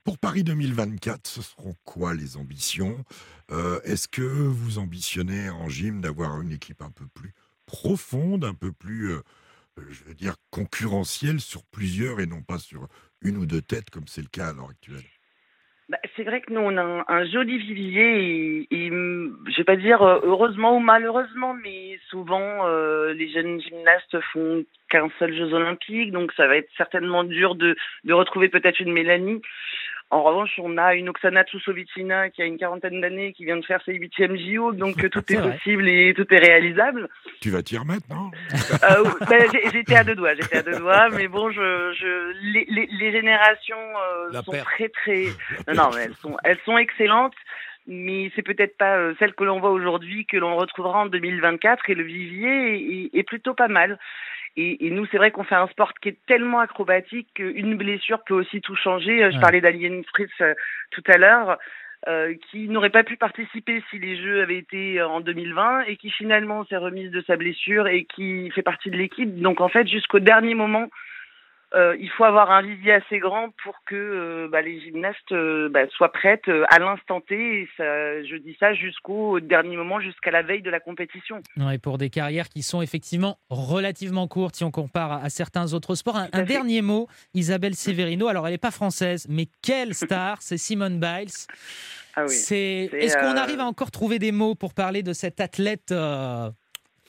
pour Paris 2024, ce seront quoi les ambitions? Est-ce que vous ambitionnez en gym d'avoir une équipe un peu plus profonde, un peu plus, je veux dire, concurrentielle sur plusieurs et non pas sur une ou deux têtes comme c'est le cas à l'heure actuelle? Bah, c'est vrai que nous, on a un, joli vivier et, et je vais pas dire euh, heureusement ou malheureusement, mais souvent euh, les jeunes gymnastes font qu'un seul Jeux Olympiques, donc ça va être certainement dur de, de retrouver peut-être une Mélanie. En revanche, on a une Oksana Tsoussovitsina qui a une quarantaine d'années, qui vient de faire ses huitièmes JO, donc tout est, possible et tout est réalisable. Tu vas t'y remettre, non euh, ben, J'étais à deux doigts, j'étais à deux doigts, mais bon, je, je les, les, les générations euh, sont très très. Non, non, mais elles sont, elles sont excellentes mais c'est peut-être pas euh, celle que l'on voit aujourd'hui que l'on retrouvera en 2024 et le vivier est, est plutôt pas mal. Et, et nous, c'est vrai qu'on fait un sport qui est tellement acrobatique qu'une blessure peut aussi tout changer. Euh, je parlais d'Alien Fritz euh, tout à l'heure. Euh, qui n'aurait pas pu participer si les Jeux avaient été en 2020 et qui finalement s'est remise de sa blessure et qui fait partie de l'équipe. Donc en fait, jusqu'au dernier moment, euh, il faut avoir un visier assez grand pour que euh, bah, les gymnastes euh, bah, soient prêtes à l'instant T. Et ça, je dis ça jusqu'au dernier moment, jusqu'à la veille de la compétition. et pour des carrières qui sont effectivement relativement courtes si on compare à, certains autres sports. Un, dernier mot, Isabelle Severino. Alors, elle n'est pas française, mais quelle star C'est Simone Biles. Ah oui. Est-ce qu'on arrive à encore trouver des mots pour parler de cette athlète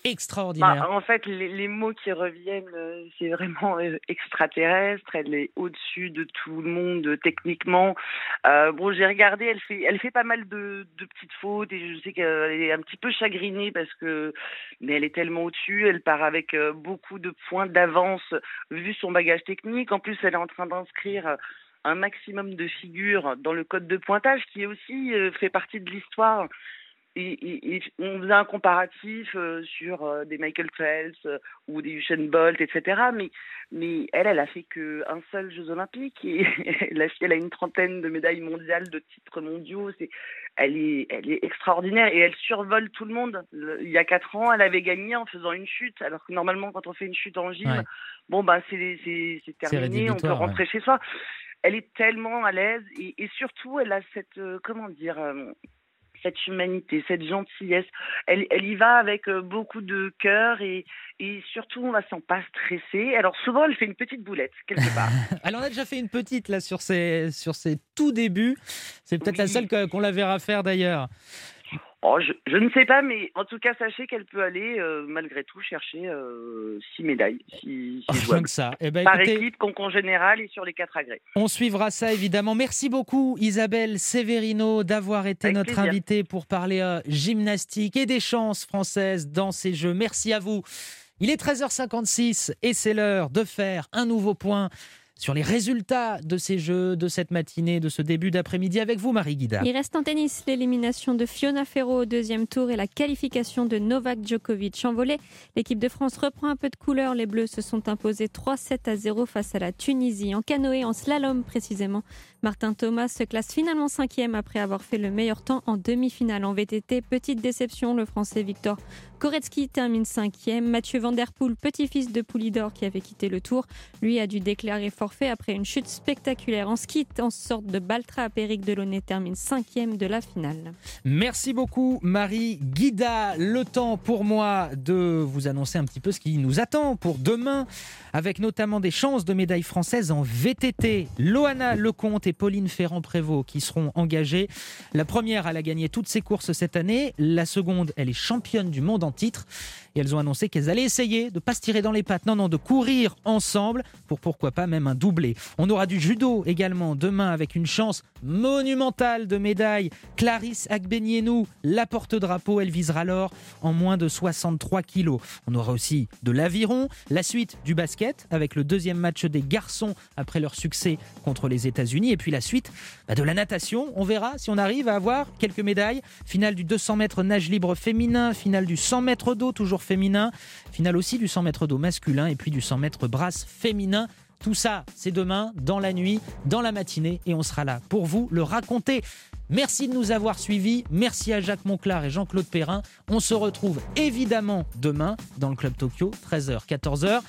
extraordinaire. Bah, en fait, les, mots qui reviennent, euh, c'est vraiment euh, extraterrestre. Elle est au-dessus de tout le monde euh, techniquement. bon, j'ai regardé, elle fait, elle fait pas mal de, petites fautes et je sais qu'elle est un petit peu chagrinée parce que, mais elle est tellement au-dessus. Elle part avec beaucoup de points d'avance vu son bagage technique. En plus, elle est en train d'inscrire un maximum de figures dans le code de pointage qui aussi fait partie de l'histoire et, on faisait un comparatif euh, sur euh, des Michael Phelps euh, ou des Usain Bolt, etc. Mais, mais elle, elle a fait qu'un seul Jeux Olympiques et <laughs> elle, a, elle a une trentaine de médailles mondiales, de titres mondiaux. C'est, elle, est, elle est extraordinaire et elle survole tout le monde. il y a quatre ans, elle avait gagné en faisant une chute, alors que normalement, quand on fait une chute en gym, bon, bah, c'est, c'est, c'est terminé, on peut rentrer chez soi. Elle est tellement à l'aise et, et surtout, elle a cette, comment dire, cette humanité, cette gentillesse. Elle, elle y va avec euh, beaucoup de cœur et, et surtout, on ne la sent pas stressée. Alors souvent, elle fait une petite boulette, quelque part. <laughs> elle en a déjà fait une petite là sur ses, sur ses tout débuts. C'est peut-être la seule qu'on la verra faire d'ailleurs. Oh, je, ne sais pas, mais en tout cas, sachez qu'elle peut aller, euh, malgré tout, chercher euh, six médailles. Si, si ça. Eh ben, Par équipe, concours général et sur les quatre agrès. On suivra ça, évidemment. Merci beaucoup, Isabelle Severino, d'avoir été notre invitée pour parler euh, gymnastique et des chances françaises dans ces Jeux. Merci à vous. Il est 13h56 et c'est l'heure de faire un nouveau point sur les résultats de ces jeux, de cette matinée, de ce début d'après-midi avec vous, Marie Guida. Il reste en tennis l'élimination de Fiona Ferro au deuxième tour et la qualification de Novak Djokovic. En volée, l'équipe de France reprend un peu de couleur. Les Bleus se sont imposés 3-7 à 0 face à la Tunisie. En canoë, en slalom précisément, Martin Thomas se classe finalement cinquième après avoir fait le meilleur temps en demi-finale. En VTT, petite déception, le Français Victor Koretsky termine cinquième. Mathieu Van petit-fils de Poulidor qui avait quitté le tour, lui a dû déclarer fort après une chute spectaculaire en ski en sorte de Baltrap. Éric Delaunay termine cinquième de la finale. Merci beaucoup Marie Guida. Le temps pour moi de vous annoncer un petit peu ce qui nous attend pour demain, avec notamment des chances de médailles françaises en VTT. Loana Lecomte et Pauline Ferrand-Prévot qui seront engagées. La première, elle a gagné toutes ses courses cette année. La seconde, elle est championne du monde en titre. Et elles ont annoncé qu'elles allaient essayer de ne pas se tirer dans les pattes, non, non, de courir ensemble pour pourquoi pas même un doublé. On aura du judo également demain avec une chance monumentale de médaille. Clarisse Agbenienou, la porte-drapeau, elle visera l'or en moins de 63 kilos. On aura aussi de l'aviron, la suite du basket avec le deuxième match des garçons après leur succès contre les États-Unis et puis la suite bah, de la natation. On verra si on arrive à avoir quelques médailles. Finale du 200 mètres nage libre féminin, finale du 100 mètres d'eau toujours féminin, finale aussi du 100 mètres d'eau masculin et puis du 100 mètres brasse féminin. Tout ça, c'est demain, dans la nuit, dans la matinée, et on sera là pour vous le raconter. Merci de nous avoir suivis. Merci à Jacques Monclar et Jean-Claude Perrin. On se retrouve évidemment demain dans le Club Tokyo, 13h, 14h.